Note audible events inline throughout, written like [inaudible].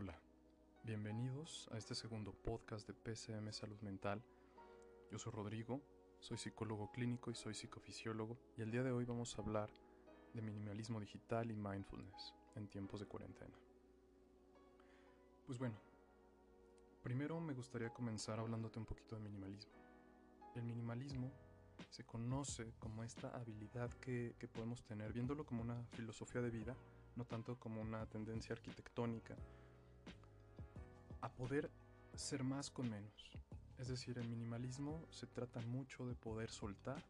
Hola, bienvenidos a este segundo podcast de PCM Salud Mental. Yo soy Rodrigo, soy psicólogo clínico y soy psicofisiólogo y el día de hoy vamos a hablar de minimalismo digital y mindfulness en tiempos de cuarentena. Pues bueno, primero me gustaría comenzar hablándote un poquito de minimalismo. El minimalismo se conoce como esta habilidad que, que podemos tener, viéndolo como una filosofía de vida, no tanto como una tendencia arquitectónica, a poder ser más con menos. Es decir, el minimalismo se trata mucho de poder soltar,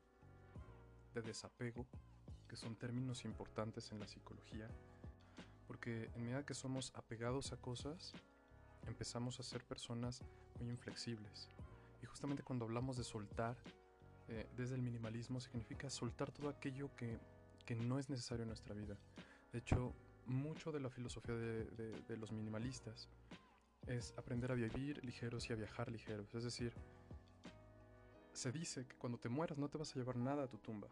de desapego, que son términos importantes en la psicología, porque en medida que somos apegados a cosas, empezamos a ser personas muy inflexibles. Y justamente cuando hablamos de soltar, eh, desde el minimalismo significa soltar todo aquello que, que no es necesario en nuestra vida. De hecho, mucho de la filosofía de, los minimalistas es aprender a vivir ligeros y a viajar ligeros. Es decir, se dice que cuando te mueras no te vas a llevar nada a tu tumba.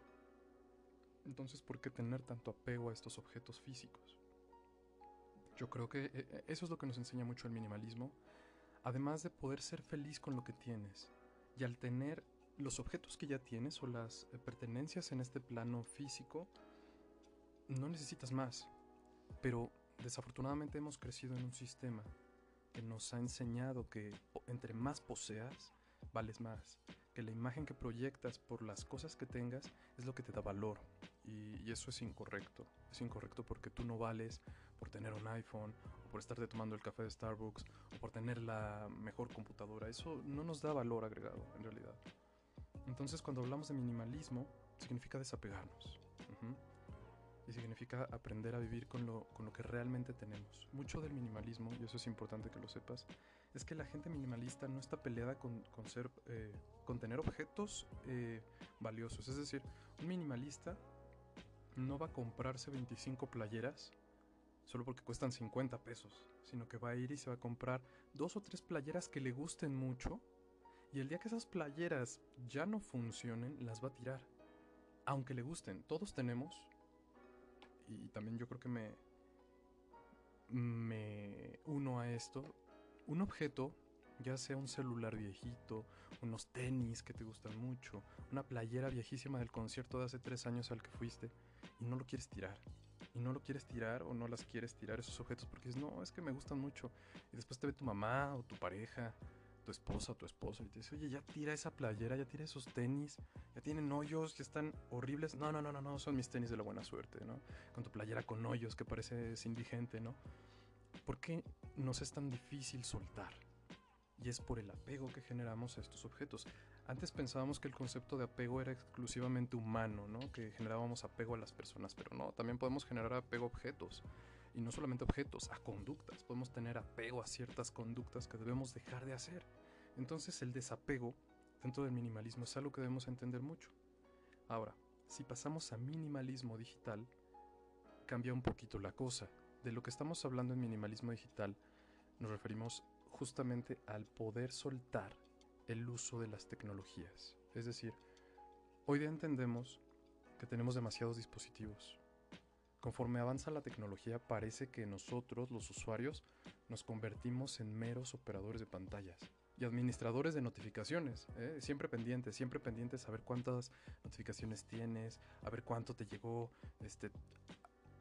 Entonces, ¿por qué tener tanto apego a estos objetos físicos? Yo creo que eh, eh, eso es lo que nos enseña mucho el minimalismo, además de poder ser feliz con lo que tienes. Y al tener los objetos que ya tienes o las eh, pertenencias en este plano físico, no necesitas más. Pero desafortunadamente hemos crecido en un sistema que nos ha enseñado que entre más poseas, vales más. Que la imagen que proyectas por las cosas que tengas es lo que te da valor. Y, eso es incorrecto. Es incorrecto porque tú no vales por tener un iPhone, o por estarte tomando el café de Starbucks, o por tener la mejor computadora. Eso no nos da valor agregado, en realidad. Entonces, cuando hablamos de minimalismo, significa desapegarnos y significa aprender a vivir con lo, con lo que realmente tenemos. Mucho del minimalismo, y eso es importante que lo sepas, es que la gente minimalista no está peleada con, con ser, eh, con tener objetos eh, valiosos. Es decir, un minimalista no va a comprarse 25 playeras solo porque cuestan 50 pesos, sino que va a ir y se va a comprar dos o tres playeras que le gusten mucho y el día que esas playeras ya no funcionen, las va a tirar. Aunque le gusten, todos tenemos y también yo creo que me, me uno a esto, un objeto, ya sea un celular viejito, unos tenis que te gustan mucho, una playera viejísima del concierto de hace tres años al que fuiste, y no lo quieres tirar. Y no lo quieres tirar o no las quieres tirar esos objetos porque dices, no, es que me gustan mucho. Y después te ve tu mamá o tu pareja tu esposa tu esposo y te dice, oye, ya tira esa playera, ya tira esos tenis, ya tienen hoyos, ya están horribles. No, no, no, no, no, son mis tenis de la buena suerte, ¿no? Con tu playera con hoyos que parece indigente, ¿no? ¿Por qué nos es tan difícil soltar? Y es por el apego que generamos a estos objetos. Antes pensábamos que el concepto de apego era exclusivamente humano, ¿no? Que generábamos apego a las personas, pero no, también podemos generar apego a objetos y no solamente objetos, a conductas. Podemos tener apego a ciertas conductas que debemos dejar de hacer. Entonces el desapego dentro del minimalismo es algo que debemos entender mucho. Ahora, si pasamos a minimalismo digital, cambia un poquito la cosa. De lo que estamos hablando en minimalismo digital, nos referimos justamente al poder soltar el uso de las tecnologías. Es decir, hoy día entendemos que tenemos demasiados dispositivos, Conforme avanza la tecnología parece que nosotros, los usuarios, nos convertimos en meros operadores de pantallas y administradores de notificaciones, ¿eh? siempre pendientes, siempre pendientes a ver cuántas notificaciones tienes, a ver cuánto te llegó, este,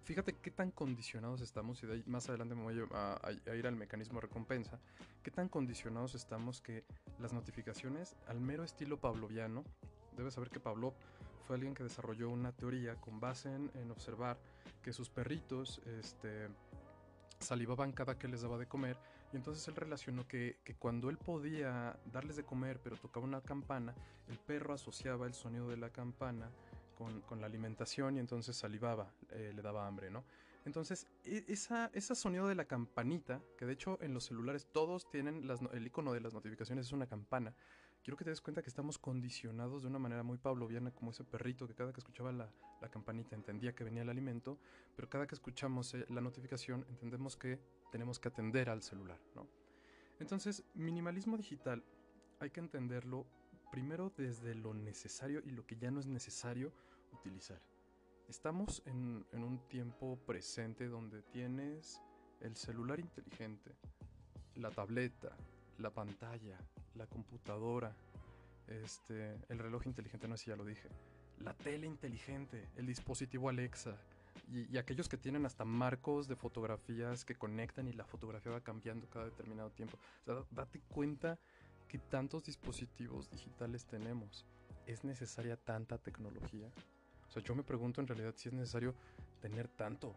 fíjate qué tan condicionados estamos, y de ahí más adelante me voy a, ir al mecanismo de recompensa, qué tan condicionados estamos que las notificaciones, al mero estilo pavloviano, debes saber que Pavlov fue alguien que desarrolló una teoría con base en, observar que sus perritos este, salivaban cada que les daba de comer y entonces él relacionó que, cuando él podía darles de comer pero tocaba una campana, el perro asociaba el sonido de la campana con, la alimentación y entonces salivaba, eh, le daba hambre, ¿no? Entonces, e, esa, ese sonido de la campanita, que de hecho en los celulares todos tienen el icono de las notificaciones, es una campana. Quiero que te des cuenta que estamos condicionados de una manera muy pavloviana, como ese perrito que cada que escuchaba la, campanita entendía que venía el alimento, pero cada que escuchamos eh, la notificación entendemos que tenemos que atender al celular, ¿no? Entonces, minimalismo digital hay que entenderlo primero desde lo necesario y lo que ya no es necesario utilizar. Estamos en, un tiempo presente donde tienes el celular inteligente, la tableta, la pantalla, la computadora, este, el reloj inteligente, no sé si ya lo dije, la tele inteligente, el dispositivo Alexa, y, aquellos que tienen hasta marcos de fotografías que conectan y la fotografía va cambiando cada determinado tiempo. O sea, date cuenta que tantos dispositivos digitales tenemos. ¿Es necesaria tanta tecnología? O sea, yo me pregunto en realidad si es necesario tener tanto,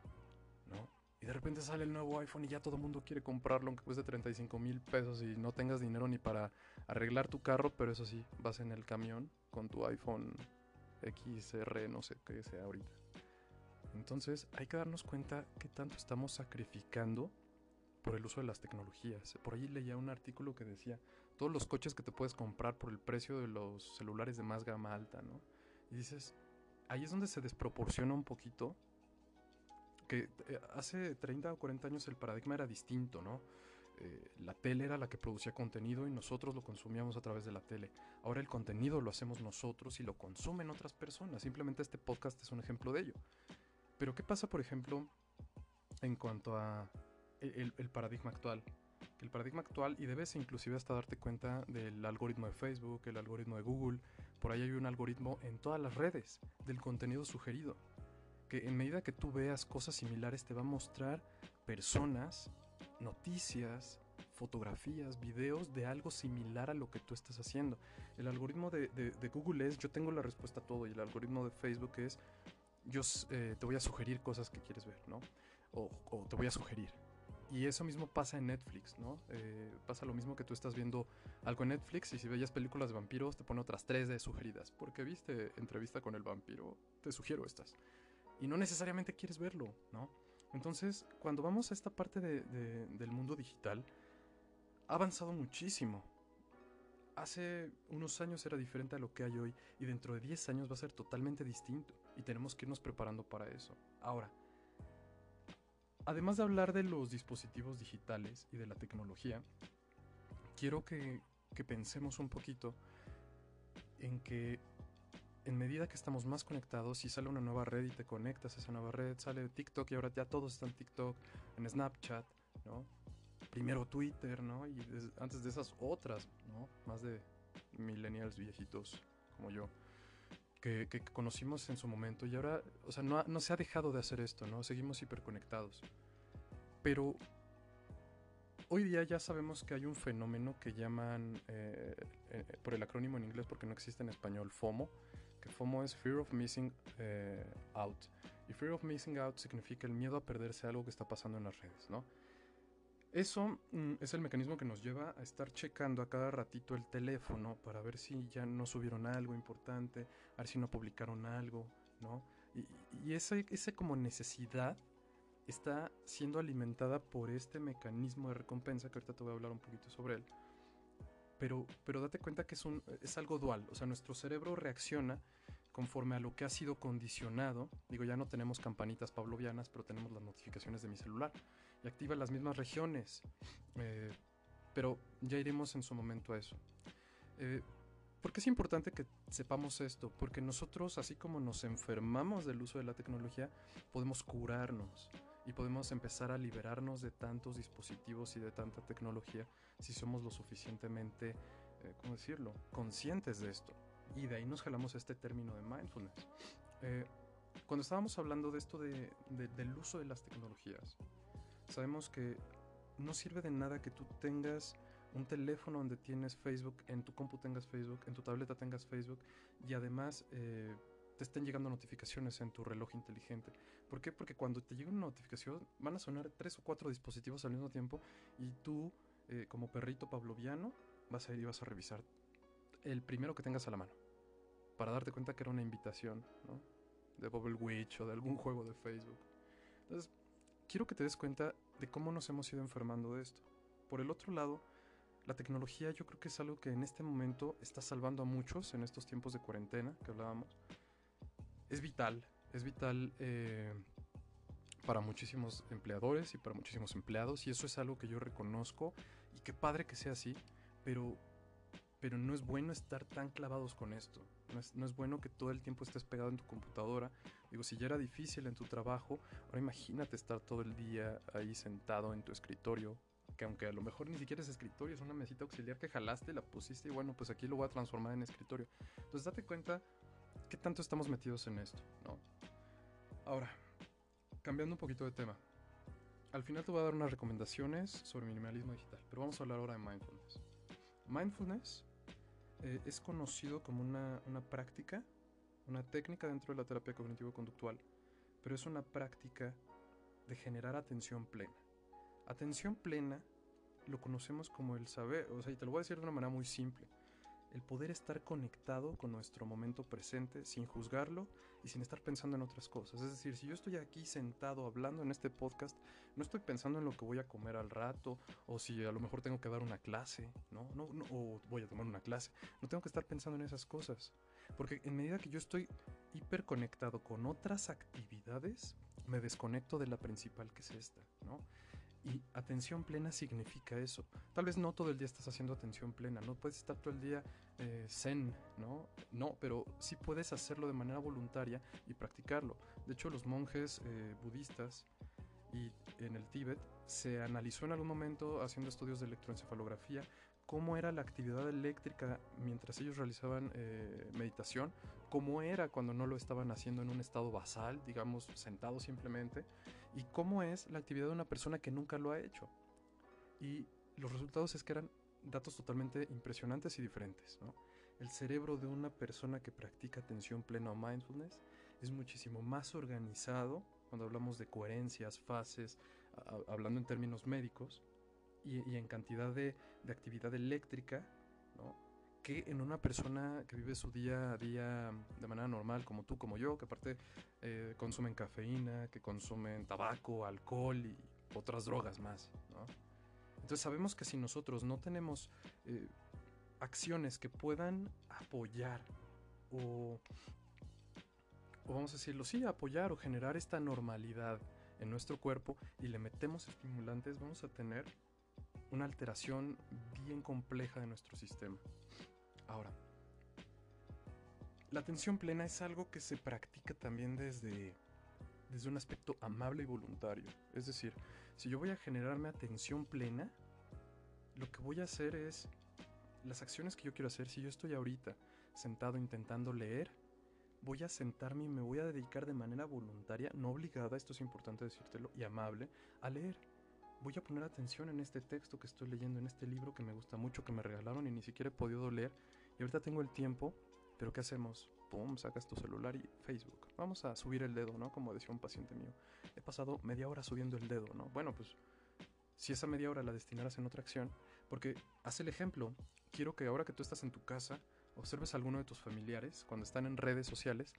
¿no? Y de repente sale el nuevo iPhone y ya todo el mundo quiere comprarlo aunque cueste 35 mil pesos y no tengas dinero ni para arreglar tu carro, pero eso sí, vas en el camión con tu iPhone XR, no sé qué sea ahorita. Entonces hay que darnos cuenta que tanto estamos sacrificando por el uso de las tecnologías. Por ahí leía un artículo que decía, todos los coches que te puedes comprar por el precio de los celulares de más gama alta, ¿no? Y dices, ahí es donde se desproporciona un poquito que eh, hace 30 o 40 años el paradigma era distinto, ¿no? Eh, la tele era la que producía contenido y nosotros lo consumíamos a través de la tele. Ahora el contenido lo hacemos nosotros y lo consumen otras personas. Simplemente este podcast es un ejemplo de ello. Pero ¿qué pasa, por ejemplo, en cuanto a el, paradigma actual? El paradigma actual, y debes inclusive hasta darte cuenta del algoritmo de Facebook, el algoritmo de Google, por ahí hay un algoritmo en todas las redes del contenido sugerido, que en medida que tú veas cosas similares te va a mostrar personas, noticias, fotografías, videos de algo similar a lo que tú estás haciendo. El algoritmo de, de, Google es yo tengo la respuesta a todo y el algoritmo de Facebook es yo eh, te voy a sugerir cosas que quieres ver, ¿no? O, te voy a sugerir. Y eso mismo pasa en Netflix, ¿no? Eh, pasa lo mismo que tú estás viendo algo en Netflix y si veías películas de vampiros te pone otras tres de sugeridas. Porque viste entrevista con el vampiro, te sugiero estas. Y no necesariamente quieres verlo, ¿no? Entonces, cuando vamos a esta parte del mundo digital, ha avanzado muchísimo hace unos años era diferente a lo que hay hoy y dentro de 10 años va a ser totalmente distinto y tenemos que irnos preparando para eso. Ahora, además de hablar de los dispositivos digitales y de la tecnología, quiero que, pensemos un poquito en que en medida que estamos más conectados, si sale una nueva red y te conectas a esa nueva red, sale TikTok y ahora ya todos están en TikTok, en Snapchat, ¿no? primero Twitter, ¿no? Y antes de esas otras, ¿no? Más de millennials viejitos como yo, que, conocimos en su momento. Y ahora, o sea, no, no se ha dejado de hacer esto, ¿no? Seguimos hiperconectados. Pero hoy día ya sabemos que hay un fenómeno que llaman, eh, eh, por el acrónimo en inglés porque no existe en español, FOMO, que FOMO es Fear of Missing eh, Out. Y Fear of Missing Out significa el miedo a perderse algo que está pasando en las redes, ¿no? Eso mm, es el mecanismo que nos lleva a estar checando a cada ratito el teléfono para ver si ya no subieron algo importante, a ver si no publicaron algo, ¿no? Y, y ese, ese como necesidad está siendo alimentada por este mecanismo de recompensa, que ahorita te voy a hablar un poquito sobre él. Pero, pero date cuenta que es, un, es algo dual, o sea, nuestro cerebro reacciona conforme a lo que ha sido condicionado. Digo, ya no tenemos campanitas pavlovianas, pero tenemos las notificaciones de mi celular y activa las mismas regiones. Eh, pero ya iremos en su momento a eso. Eh, ¿Por qué es importante que sepamos esto? Porque nosotros, así como nos enfermamos del uso de la tecnología, podemos curarnos y podemos empezar a liberarnos de tantos dispositivos y de tanta tecnología si somos lo suficientemente, eh, ¿cómo decirlo?, conscientes de esto. Y de ahí nos jalamos este término de mindfulness. cuando estábamos hablando de esto del uso de las tecnologías, Sabemos que no sirve de nada que tú tengas un teléfono donde tienes Facebook, en tu compu tengas Facebook, en tu tableta tengas Facebook y además eh, te estén llegando notificaciones en tu reloj inteligente. ¿Por qué? Porque cuando te llega una notificación van a sonar tres o cuatro dispositivos al mismo tiempo y tú, eh, como perrito pavloviano, vas a ir y vas a revisar el primero que tengas a la mano para darte cuenta que era una invitación, ¿no? De Bubble Witch o de algún [laughs] juego de Facebook. Entonces, quiero que te des cuenta de cómo nos hemos ido enfermando de esto. Por el otro lado, la tecnología yo creo que es algo que en este momento está salvando a muchos en estos tiempos de cuarentena que hablábamos. Es vital, es vital eh, para muchísimos empleadores y para muchísimos empleados y eso es algo que yo reconozco y qué padre que sea así, pero, pero no es bueno estar tan clavados con esto. No es, no es bueno que todo el tiempo estés pegado en tu computadora Digo, si ya era difícil en tu trabajo, ahora imagínate estar todo el día ahí sentado en tu escritorio, que aunque a lo mejor ni siquiera es escritorio, es una mesita auxiliar que jalaste, la pusiste y bueno, pues aquí lo voy a transformar en escritorio. Entonces date cuenta qué tanto estamos metidos en esto, ¿no? Ahora, cambiando un poquito de tema. Al final te voy a dar unas recomendaciones sobre minimalismo digital, pero vamos a hablar ahora de mindfulness. Mindfulness eh, es conocido como una, una práctica, una técnica dentro de la terapia cognitivo-conductual, pero es una práctica de generar atención plena. Atención plena lo conocemos como el saber, o sea, y te lo voy a decir de una manera muy simple el poder estar conectado con nuestro momento presente sin juzgarlo y sin estar pensando en otras cosas. Es decir, si yo estoy aquí sentado hablando en este podcast, no estoy pensando en lo que voy a comer al rato o si a lo mejor tengo que dar una clase, ¿no? No, o voy a tomar una clase. No tengo que estar pensando en esas cosas. Porque en medida que yo estoy hiperconectado con otras actividades, me desconecto de la principal que es esta, ¿no? Y atención plena significa eso. Tal vez no todo el día estás haciendo atención plena, no puedes estar todo el día eh, zen, ¿no? No, pero sí puedes hacerlo de manera voluntaria y practicarlo. De hecho, los monjes eh, budistas y en el Tíbet se analizó en algún momento haciendo estudios de electroencefalografía cómo era la actividad eléctrica mientras ellos realizaban eh, meditación, cómo era cuando no lo estaban haciendo en un estado basal, digamos, sentado simplemente, y cómo es la actividad de una persona que nunca lo ha hecho. Y los resultados es que eran datos totalmente impresionantes y diferentes. El cerebro de una persona que practica atención plena o mindfulness es muchísimo más organizado cuando hablamos de coherencias, fases, hablando en términos médicos, y, en cantidad de, actividad eléctrica, que en una persona que vive su día a día de manera normal, como tú, como yo, que aparte eh, consumen cafeína, que consumen tabaco, alcohol y otras drogas más. Entonces sabemos que si nosotros no tenemos eh, acciones que puedan apoyar o, o, vamos a decirlo, sí, apoyar o generar esta normalidad en nuestro cuerpo y le metemos estimulantes, vamos a tener una alteración bien compleja de nuestro sistema. Ahora, la atención plena es algo que se practica también desde, desde un aspecto amable y voluntario. Es decir, si yo voy a generarme atención plena, lo que voy a hacer es las acciones que yo quiero hacer. Si yo estoy ahorita sentado intentando leer, voy a sentarme y me voy a dedicar de manera voluntaria, no obligada, esto es importante decírtelo, y amable, a leer voy a poner atención en este texto que estoy leyendo, en este libro que me gusta mucho, que me regalaron y ni siquiera he podido leer. Y ahorita tengo el tiempo, pero ¿qué hacemos? Pum, sacas tu celular y Facebook. Vamos a subir el dedo, ¿no? Como decía un paciente mío. He pasado media hora subiendo el dedo, ¿no? Bueno, pues si esa media hora la destinaras en otra acción, porque haz el ejemplo. Quiero que ahora que tú estás en tu casa, observes a alguno de tus familiares cuando están en redes sociales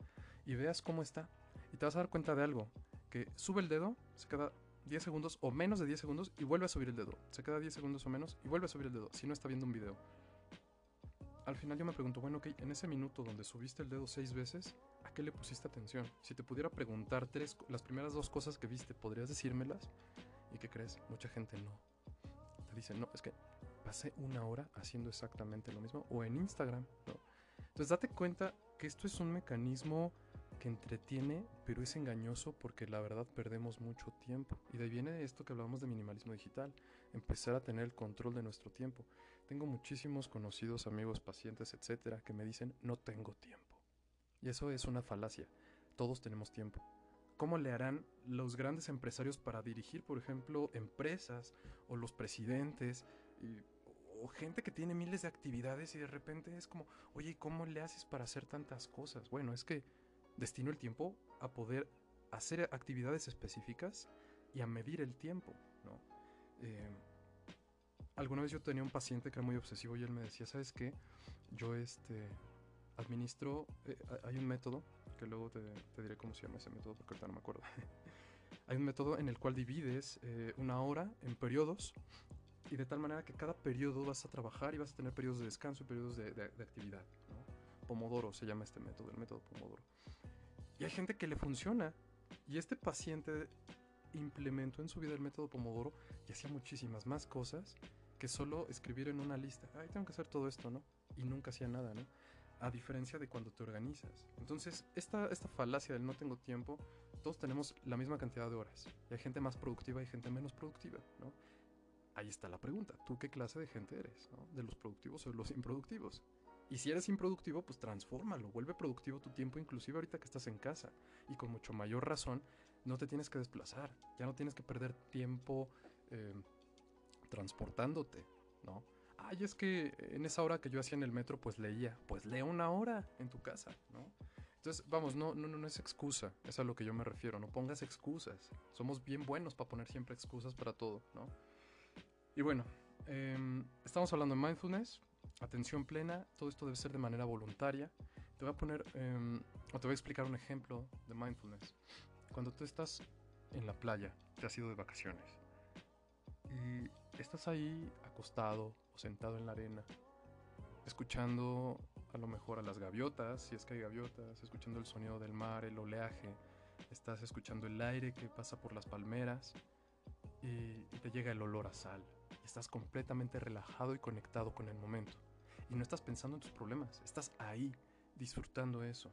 y veas cómo está. Y te vas a dar cuenta de algo, que sube el dedo, se queda 10 segundos o menos de 10 segundos y vuelve a subir el dedo. Se queda 10 segundos o menos y vuelve a subir el dedo si no está viendo un video. Al final yo me pregunto, bueno, ok, en ese minuto donde subiste el dedo 6 veces, ¿a qué le pusiste atención? Si te pudiera preguntar tres, las primeras dos cosas que viste, ¿podrías decírmelas? ¿Y qué crees? Mucha gente no. Te dicen, no, es que pasé una hora haciendo exactamente lo mismo. O en Instagram, ¿no? Entonces date cuenta que esto es un mecanismo que entretiene, pero es engañoso porque la verdad perdemos mucho tiempo. Y de ahí viene esto que hablamos de minimalismo digital, empezar a tener el control de nuestro tiempo. Tengo muchísimos conocidos, amigos, pacientes, etcétera, que me dicen no tengo tiempo. Y eso es una falacia. Todos tenemos tiempo. ¿Cómo le harán los grandes empresarios para dirigir, por ejemplo, empresas o los presidentes? o gente que tiene miles de actividades y de repente es como, oye, ¿cómo le haces para hacer tantas cosas? Bueno, es que destino el tiempo a poder hacer actividades específicas y a medir el tiempo, ¿no? Eh, alguna vez yo tenía un paciente que era muy obsesivo y él me decía, ¿sabes qué? Yo este, administro, eh, hay un método, que luego te, diré cómo se llama ese método porque ahorita no me acuerdo. [laughs] hay un método en el cual divides eh, una hora en periodos y de tal manera que cada periodo vas a trabajar y vas a tener periodos de descanso y periodos de, actividad. Pomodoro se llama este método, el método Pomodoro. Y hay gente que le funciona. Y este paciente implementó en su vida el método Pomodoro y hacía muchísimas más cosas que solo escribir en una lista. Ay, tengo que hacer todo esto, ¿no? Y nunca hacía nada, ¿no? a diferencia de cuando te organizas. Entonces, esta, esta falacia del no tengo tiempo, todos tenemos la misma cantidad de horas. Y hay gente más productiva y gente menos productiva, ¿no? Ahí está la pregunta. ¿Tú qué clase de gente eres? ¿De los productivos o de los improductivos? Y si eres improductivo, pues transfórmalo, vuelve productivo tu tiempo, inclusive ahorita que estás en casa. Y con mucho mayor razón, no te tienes que desplazar, ya no tienes que perder tiempo eh, transportándote, ¿no? Ay, es que en esa hora que yo hacía en el metro, pues leía. Pues lee una hora en tu casa, ¿no? Entonces, vamos, no, no, no es excusa, es a lo que yo me refiero, no pongas excusas. Somos bien buenos para poner siempre excusas para todo, ¿no? Y bueno, em, estamos hablando de mindfulness, atención plena, todo esto debe ser de manera voluntaria. Te voy a poner, em, o te voy a explicar un ejemplo de mindfulness. Cuando tú estás en la playa, te has ido de vacaciones, y estás ahí acostado o sentado en la arena, escuchando a lo mejor a las gaviotas, si es que hay gaviotas, escuchando el sonido del mar, el oleaje, estás escuchando el aire que pasa por las palmeras y, y te llega el olor a sal. Estás completamente relajado y conectado con el momento. Y no estás pensando en tus problemas, estás ahí disfrutando eso.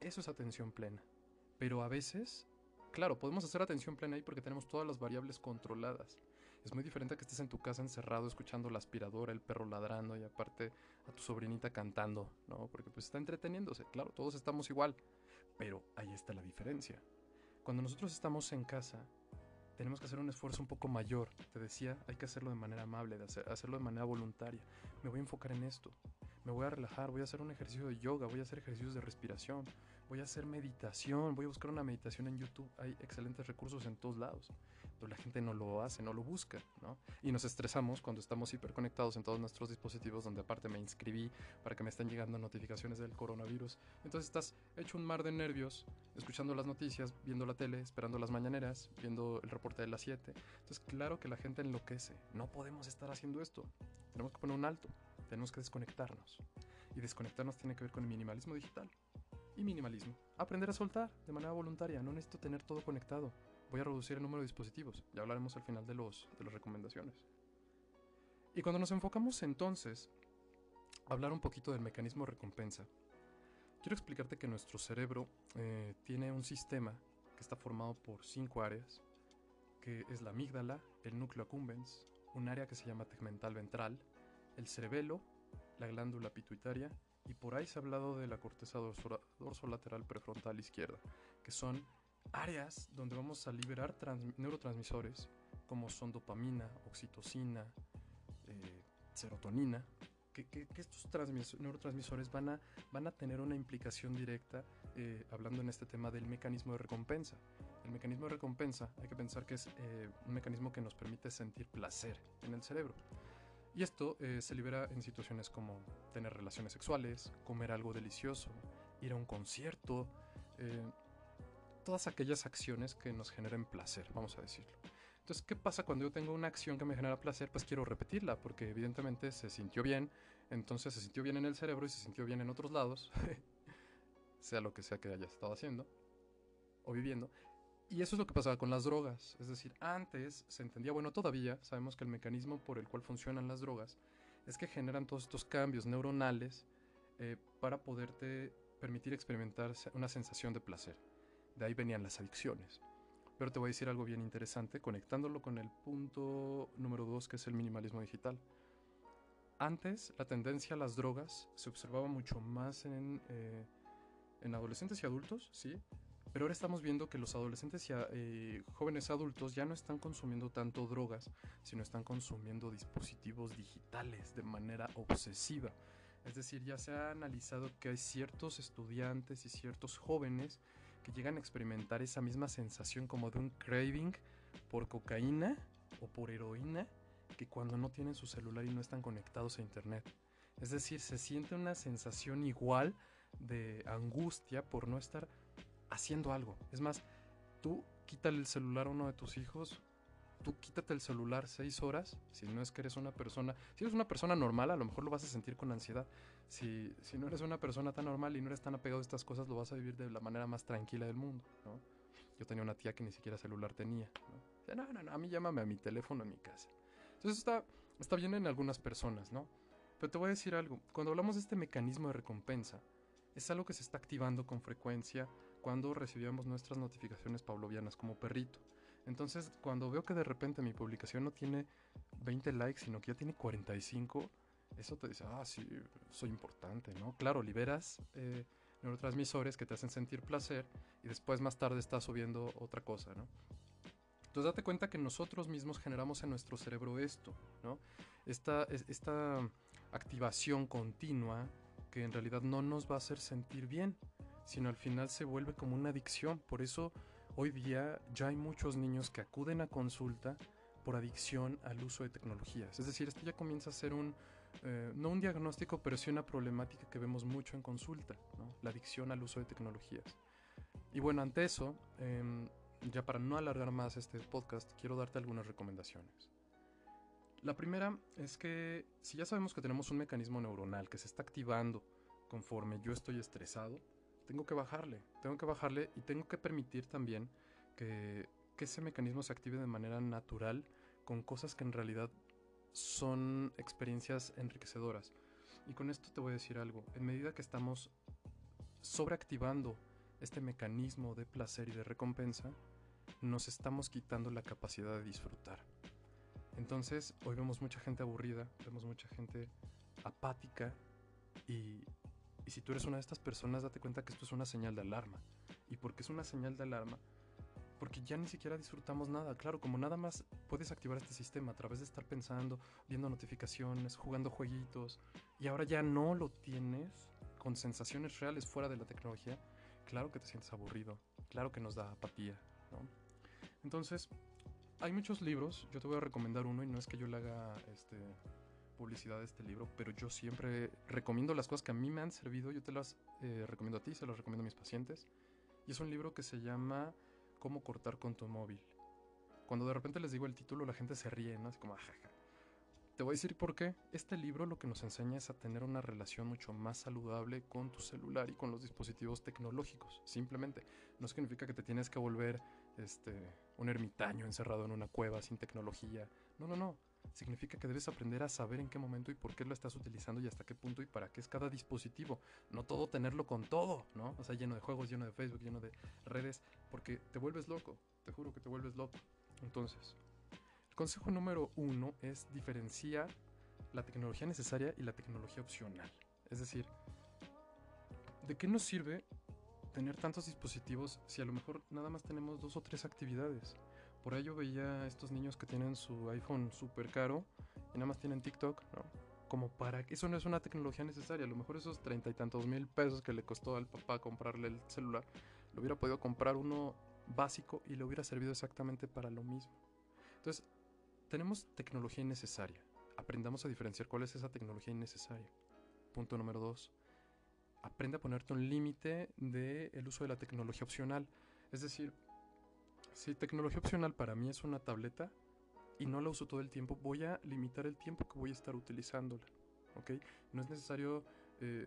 Eso es atención plena. Pero a veces, claro, podemos hacer atención plena ahí porque tenemos todas las variables controladas. Es muy diferente a que estés en tu casa encerrado escuchando la aspiradora, el perro ladrando y aparte a tu sobrinita cantando, ¿no? Porque pues está entreteniéndose. Claro, todos estamos igual. Pero ahí está la diferencia. Cuando nosotros estamos en casa, tenemos que hacer un esfuerzo un poco mayor. Te decía, hay que hacerlo de manera amable, de hacerlo de manera voluntaria. Me voy a enfocar en esto. Me voy a relajar, voy a hacer un ejercicio de yoga, voy a hacer ejercicios de respiración, voy a hacer meditación, voy a buscar una meditación en YouTube. Hay excelentes recursos en todos lados pero la gente no lo hace, no lo busca, ¿no? Y nos estresamos cuando estamos hiperconectados en todos nuestros dispositivos, donde aparte me inscribí para que me estén llegando notificaciones del coronavirus. Entonces estás hecho un mar de nervios, escuchando las noticias, viendo la tele, esperando las mañaneras, viendo el reporte de las 7. Entonces, claro que la gente enloquece. No podemos estar haciendo esto. Tenemos que poner un alto. Tenemos que desconectarnos. Y desconectarnos tiene que ver con el minimalismo digital. Y minimalismo. Aprender a soltar de manera voluntaria. No necesito tener todo conectado voy a reducir el número de dispositivos. Ya hablaremos al final de, los, de las recomendaciones. Y cuando nos enfocamos entonces a hablar un poquito del mecanismo de recompensa, quiero explicarte que nuestro cerebro eh, tiene un sistema que está formado por cinco áreas, que es la amígdala, el núcleo accumbens, un área que se llama tegmental ventral, el cerebelo, la glándula pituitaria, y por ahí se ha hablado de la corteza dorsolateral prefrontal izquierda, que son áreas donde vamos a liberar neurotransmisores como son dopamina, oxitocina, eh, serotonina, que, estos neurotransmisores van a, van a tener una implicación directa, eh, hablando en este tema del mecanismo de recompensa. El mecanismo de recompensa hay que pensar que es eh, un mecanismo que nos permite sentir placer en el cerebro. Y esto se libera en situaciones como tener relaciones sexuales, comer algo delicioso, ir a un concierto, todas aquellas acciones que nos generen placer, vamos a decirlo. Entonces, ¿qué pasa cuando yo tengo una acción que me genera placer? Pues quiero repetirla, porque evidentemente se sintió bien, entonces se sintió bien en el cerebro y se sintió bien en otros lados, [laughs] sea lo que sea que haya estado haciendo o viviendo. Y eso es lo que pasaba con las drogas. Es decir, antes se entendía, bueno, todavía sabemos que el mecanismo por el cual funcionan las drogas es que generan todos estos cambios neuronales eh, para poderte permitir experimentar una sensación de placer. De ahí venían las adicciones. Pero te voy a decir algo bien interesante, conectándolo con el punto número dos, que es el minimalismo digital. Antes, la tendencia a las drogas se observaba mucho más en, eh, en adolescentes y adultos, sí, pero ahora estamos viendo que los adolescentes y eh, jóvenes adultos ya no están consumiendo tanto drogas, sino están consumiendo dispositivos digitales de manera obsesiva. Es decir, ya se ha analizado que hay ciertos estudiantes y ciertos jóvenes que llegan a experimentar esa misma sensación como de un craving por cocaína o por heroína que cuando no tienen su celular y no están conectados a internet. Es decir, se siente una sensación igual de angustia por no estar haciendo algo. Es más, tú quítale el celular a uno de tus hijos tú quítate el celular seis horas, si no es que eres una persona, si eres una persona normal, a lo mejor lo vas a sentir con ansiedad. Si, si no eres una persona tan normal y no eres tan apegado a estas cosas, lo vas a vivir de la manera más tranquila del mundo, ¿no? Yo tenía una tía que ni siquiera celular tenía, ¿no? no, no, no, a mí llámame a mi teléfono en mi casa. Entonces está, está bien en algunas personas, ¿no? Pero te voy a decir algo, cuando hablamos de este mecanismo de recompensa, es algo que se está activando con frecuencia cuando recibíamos nuestras notificaciones pavlovianas como perrito. Entonces, cuando veo que de repente mi publicación no tiene 20 likes, sino que ya tiene 45, eso te dice, ah, sí, soy importante, ¿no? Claro, liberas eh, neurotransmisores que te hacen sentir placer y después más tarde estás subiendo otra cosa, ¿no? Entonces date cuenta que nosotros mismos generamos en nuestro cerebro esto, ¿no? Esta, esta activación continua que en realidad no nos va a hacer sentir bien, sino al final se vuelve como una adicción. Por eso hoy día ya hay muchos niños que acuden a consulta por adicción al uso de tecnologías. Es decir, esto ya comienza a ser un, eh, no un diagnóstico, pero sí una problemática que vemos mucho en consulta, la adicción al uso de tecnologías. Y bueno, ante eso, em, ya para no alargar más este podcast, quiero darte algunas recomendaciones. La primera es que si ya sabemos que tenemos un mecanismo neuronal que se está activando conforme yo estoy estresado, tengo que bajarle, tengo que bajarle y tengo que permitir también que, que ese mecanismo se active de manera natural con cosas que en realidad son experiencias enriquecedoras. Y con esto te voy a decir algo, en medida que estamos sobreactivando este mecanismo de placer y de recompensa, nos estamos quitando la capacidad de disfrutar. Entonces, hoy vemos mucha gente aburrida, vemos mucha gente apática y, y si tú eres una de estas personas, date cuenta que esto es una señal de alarma. ¿Y por qué es una señal de alarma? Porque ya ni siquiera disfrutamos nada. Claro, como nada más puedes activar este sistema a través de estar pensando, viendo notificaciones, jugando jueguitos, y ahora ya no lo tienes con sensaciones reales fuera de la tecnología, claro que te sientes aburrido, claro que nos da apatía. Entonces, hay muchos libros, yo te voy a recomendar uno y no es que yo le haga este, publicidad de este libro, pero yo siempre recomiendo las cosas que a mí me han servido, yo te las eh, recomiendo a ti, se las recomiendo a mis pacientes. Y es un libro que se llama Cómo cortar con tu móvil. Cuando de repente les digo el título, la gente se ríe, ¿no? Así como, ajaja. Te voy a decir por qué. Este libro lo que nos enseña es a tener una relación mucho más saludable con tu celular y con los dispositivos tecnológicos. Simplemente. No significa que te tienes que volver este, un ermitaño encerrado en una cueva sin tecnología. No, no, no. Significa que debes aprender a saber en qué momento y por qué lo estás utilizando y hasta qué punto y para qué es cada dispositivo. No todo tenerlo con todo, ¿no? O sea, lleno de juegos, lleno de Facebook, lleno de redes, porque te vuelves loco. Te juro que te vuelves loco. Entonces, consejo número uno es diferenciar la tecnología necesaria y la tecnología opcional. Es decir, ¿de qué nos sirve tener tantos dispositivos si a lo mejor nada más tenemos dos o tres actividades? Por ello veía a estos niños que tienen su iPhone súper caro y nada más tienen TikTok, ¿no? Como para eso no es una tecnología necesaria. A lo mejor esos treinta y tantos mil pesos que le costó al papá comprarle el celular, lo hubiera podido comprar uno básico y le hubiera servido exactamente para lo mismo. Entonces, tenemos tecnología innecesaria. Aprendamos a diferenciar cuál es esa tecnología innecesaria. Punto número dos. Aprende a ponerte un límite del uso de la tecnología opcional. Es decir, si tecnología opcional para mí es una tableta y no la uso todo el tiempo, voy a limitar el tiempo que voy a estar utilizándola. ¿Ok? No es necesario eh,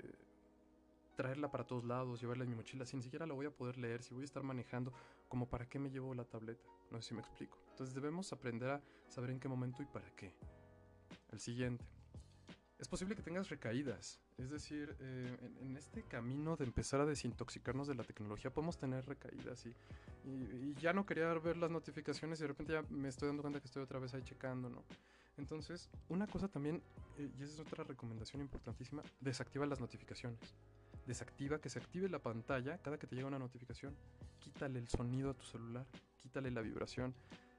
traerla para todos lados, llevarla en mi mochila, si ni siquiera la voy a poder leer, si voy a estar manejando, como para qué me llevo la tableta. No sé si me explico. Entonces debemos aprender a saber en qué momento y para qué. El siguiente. Es posible que tengas recaídas. Es decir, eh, en, este camino de empezar a desintoxicarnos de la tecnología podemos tener recaídas y, y, ya no quería ver las notificaciones y de repente ya me estoy dando cuenta que estoy otra vez ahí checando, ¿no? Entonces, una cosa también, eh, y esa es otra recomendación importantísima, desactiva las notificaciones desactiva, que se active la pantalla cada que te llega una notificación. Quítale el sonido a tu celular, quítale la vibración.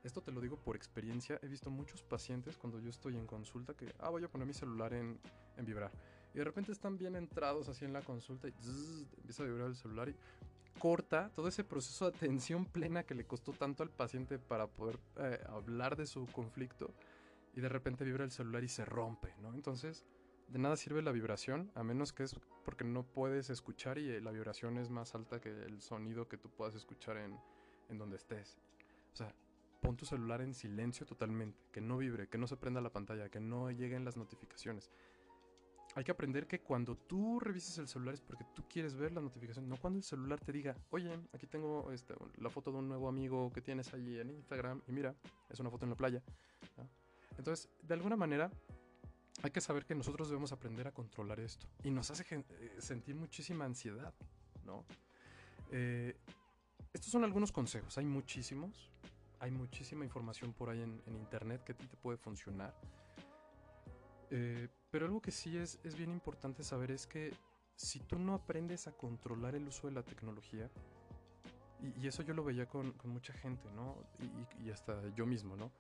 Esto te lo digo por experiencia. He visto muchos pacientes cuando yo estoy en consulta que, ah, voy a poner mi celular en, vibrar. Y de repente están bien entrados así en la consulta y empieza a vibrar el celular y corta todo ese proceso de atención plena que le costó tanto al paciente para poder eh, hablar de su conflicto. Y de repente vibra el celular y se rompe, ¿no? Entonces, de nada sirve la vibración, a menos que es porque no puedes escuchar y eh, la vibración es más alta que el sonido que tú puedas escuchar en, en donde estés. O sea, pon tu celular en silencio totalmente, que no vibre, que no se prenda la pantalla, que no lleguen las notificaciones. Hay que aprender que cuando tú revises el celular es porque tú quieres ver la notificación, no cuando el celular te diga, oye, aquí tengo este, la foto de un nuevo amigo que tienes allí en Instagram y mira, es una foto en la playa. Entonces, de alguna manera, hay que saber que nosotros debemos aprender a controlar esto. Y nos hace eh, sentir muchísima ansiedad, ¿no? Eh, estos son algunos consejos, hay muchísimos. Hay muchísima información por ahí en, internet que a ti te puede funcionar. Eh, pero algo que sí es, es bien importante saber es que si tú no aprendes a controlar el uso de la tecnología, y, eso yo lo veía con, mucha gente, ¿no? Y, y, hasta yo mismo, ¿no?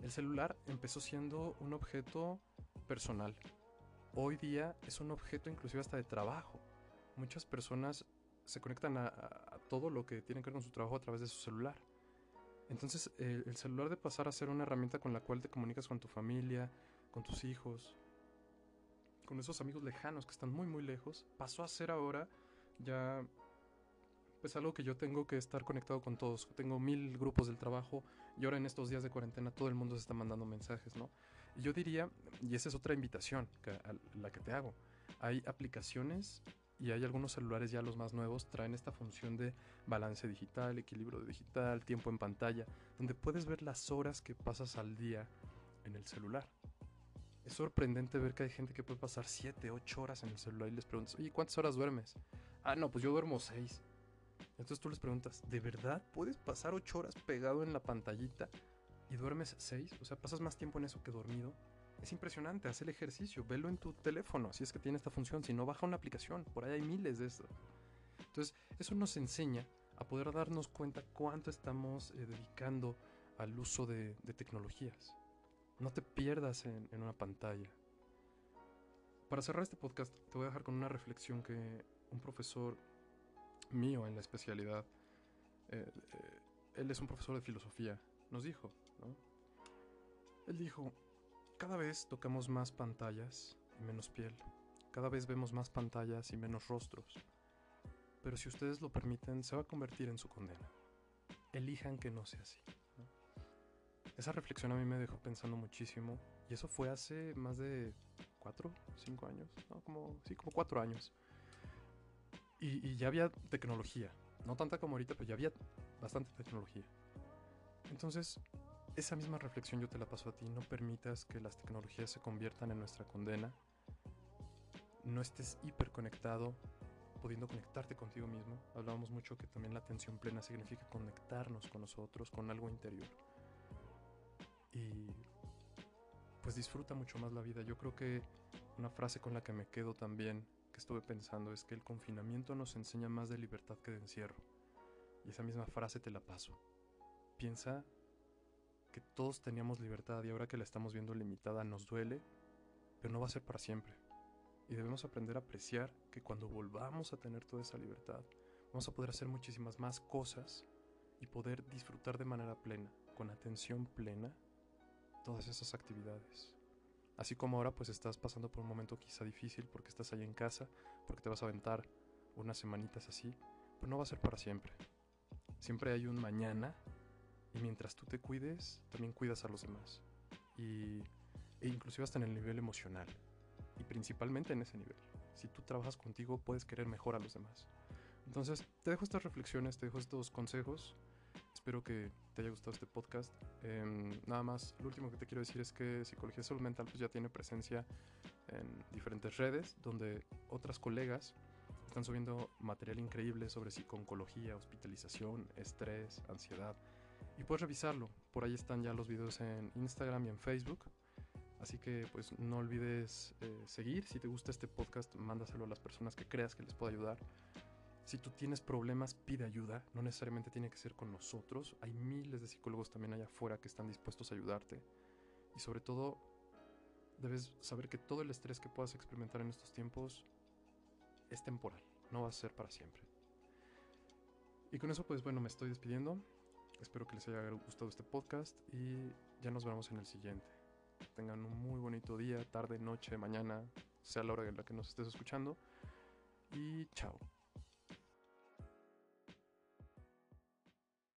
El celular empezó siendo un objeto personal. Hoy día es un objeto inclusive hasta de trabajo. Muchas personas se conectan a, todo lo que tiene que ver con su trabajo a través de su celular. Entonces el, celular de pasar a ser una herramienta con la cual te comunicas con tu familia, con tus hijos, con esos amigos lejanos que están muy muy lejos, pasó a ser ahora ya pues algo que yo tengo que estar conectado con todos. Tengo mil grupos del trabajo y ahora en estos días de cuarentena todo el mundo se está mandando mensajes, ¿no? yo diría, y esa es otra invitación que, la que te hago, hay aplicaciones y hay algunos celulares ya los más nuevos traen esta función de balance digital, equilibrio digital, tiempo en pantalla, donde puedes ver las horas que pasas al día en el celular. Es sorprendente ver que hay gente que puede pasar 7, 8 horas en el celular y les preguntas, oye, ¿cuántas horas duermes? Ah, no, pues yo duermo 6. Entonces tú les preguntas, ¿de verdad puedes pasar 8 horas pegado en la pantallita? y duermes 6, o sea, pasas más tiempo en eso que dormido, es impresionante, haz el ejercicio, velo en tu teléfono, si es que tiene esta función, si no, baja una aplicación, por ahí hay miles de estas. Entonces, eso nos enseña a poder darnos cuenta cuánto estamos eh, dedicando al uso de, tecnologías. No te pierdas en, una pantalla. Para cerrar este podcast, te voy a dejar con una reflexión que un profesor mío en la especialidad, eh, eh, él es un profesor de filosofía, nos dijo, él dijo, cada vez tocamos más pantallas y menos piel. Cada vez vemos más pantallas y menos rostros. Pero si ustedes lo permiten, se va a convertir en su condena. Elijan que no sea así. Esa reflexión a mí me dejó pensando muchísimo. Y eso fue hace más de cuatro, cinco años. ¿no? Como, sí, como cuatro años. Y, y ya había tecnología. No tanta como ahorita, pero ya había bastante tecnología. Entonces, esa misma reflexión yo te la paso a ti. No permitas que las tecnologías se conviertan en nuestra condena. No estés hiperconectado, pudiendo conectarte contigo mismo. Hablábamos mucho que también la atención plena significa conectarnos con nosotros, con algo interior. Y pues disfruta mucho más la vida. Yo creo que una frase con la que me quedo también, que estuve pensando, es que el confinamiento nos enseña más de libertad que de encierro. Y esa misma frase te la paso. Piensa que todos teníamos libertad y ahora que la estamos viendo limitada nos duele, pero no va a ser para siempre. Y debemos aprender a apreciar que cuando volvamos a tener toda esa libertad, vamos a poder hacer muchísimas más cosas y poder disfrutar de manera plena, con atención plena, todas esas actividades. Así como ahora pues estás pasando por un momento quizá difícil porque estás ahí en casa, porque te vas a aventar unas semanitas así, pero no va a ser para siempre. Siempre hay un mañana mientras tú te cuides, también cuidas a los demás. Y, e inclusive hasta en el nivel emocional. Y principalmente en ese nivel. Si tú trabajas contigo, puedes querer mejor a los demás. Entonces, te dejo estas reflexiones, te dejo estos consejos. Espero que te haya gustado este podcast. Em, nada más, lo último que te quiero decir es que Psicología Salud Mental pues, ya tiene presencia en diferentes redes, donde otras colegas están subiendo material increíble sobre psiconcología, hospitalización, estrés, ansiedad, y puedes revisarlo. Por ahí están ya los videos en Instagram y en Facebook. Así que pues no olvides eh, seguir. Si te gusta este podcast, mándaselo a las personas que creas que les pueda ayudar. Si tú tienes problemas, pide ayuda. No necesariamente tiene que ser con nosotros. Hay miles de psicólogos también allá afuera que están dispuestos a ayudarte. Y sobre todo, debes saber que todo el estrés que puedas experimentar en estos tiempos es temporal. No va a ser para siempre. Y con eso pues bueno, me estoy despidiendo. Espero que les haya gustado este podcast y ya nos vemos en el siguiente. Tengan un muy bonito día, tarde, noche, mañana, sea la hora en la que nos estés escuchando. Y chao.